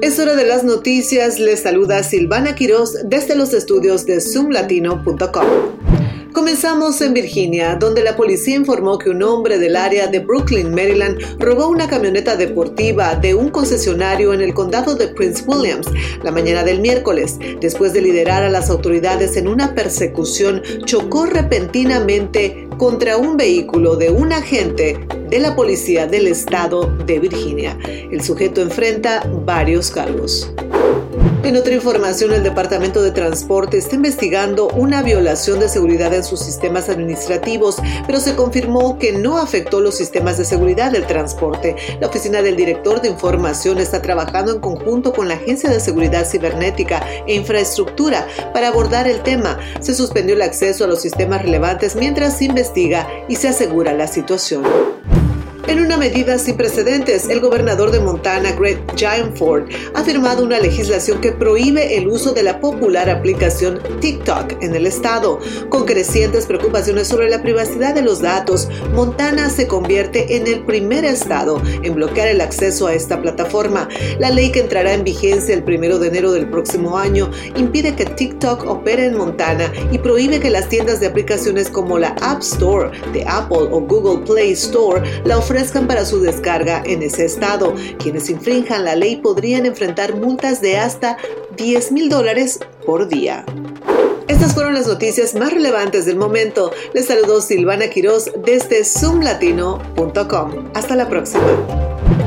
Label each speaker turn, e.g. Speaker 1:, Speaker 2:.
Speaker 1: Es hora de las noticias. Les saluda Silvana Quiroz desde los estudios de zoomlatino.com. Comenzamos en Virginia, donde la policía informó que un hombre del área de Brooklyn, Maryland, robó una camioneta deportiva de un concesionario en el condado de Prince Williams la mañana del miércoles. Después de liderar a las autoridades en una persecución, chocó repentinamente contra un vehículo de un agente de la policía del estado de Virginia. El sujeto enfrenta varios cargos. En otra información, el Departamento de Transporte está investigando una violación de seguridad en sus sistemas administrativos, pero se confirmó que no afectó los sistemas de seguridad del transporte. La Oficina del Director de Información está trabajando en conjunto con la Agencia de Seguridad Cibernética e Infraestructura para abordar el tema. Se suspendió el acceso a los sistemas relevantes mientras se investiga y se asegura la situación. En una medida sin precedentes, el gobernador de Montana, Greg Gianford, ha firmado una legislación que prohíbe el uso de la popular aplicación TikTok en el estado. Con crecientes preocupaciones sobre la privacidad de los datos, Montana se convierte en el primer estado en bloquear el acceso a esta plataforma. La ley que entrará en vigencia el primero de enero del próximo año impide que TikTok opere en Montana y prohíbe que las tiendas de aplicaciones como la App Store de Apple o Google Play Store la ofrezcan ofrezcan para su descarga en ese estado. Quienes infrinjan la ley podrían enfrentar multas de hasta 10 mil dólares por día. Estas fueron las noticias más relevantes del momento. Les saludó Silvana Quiroz desde zoomlatino.com. Hasta la próxima.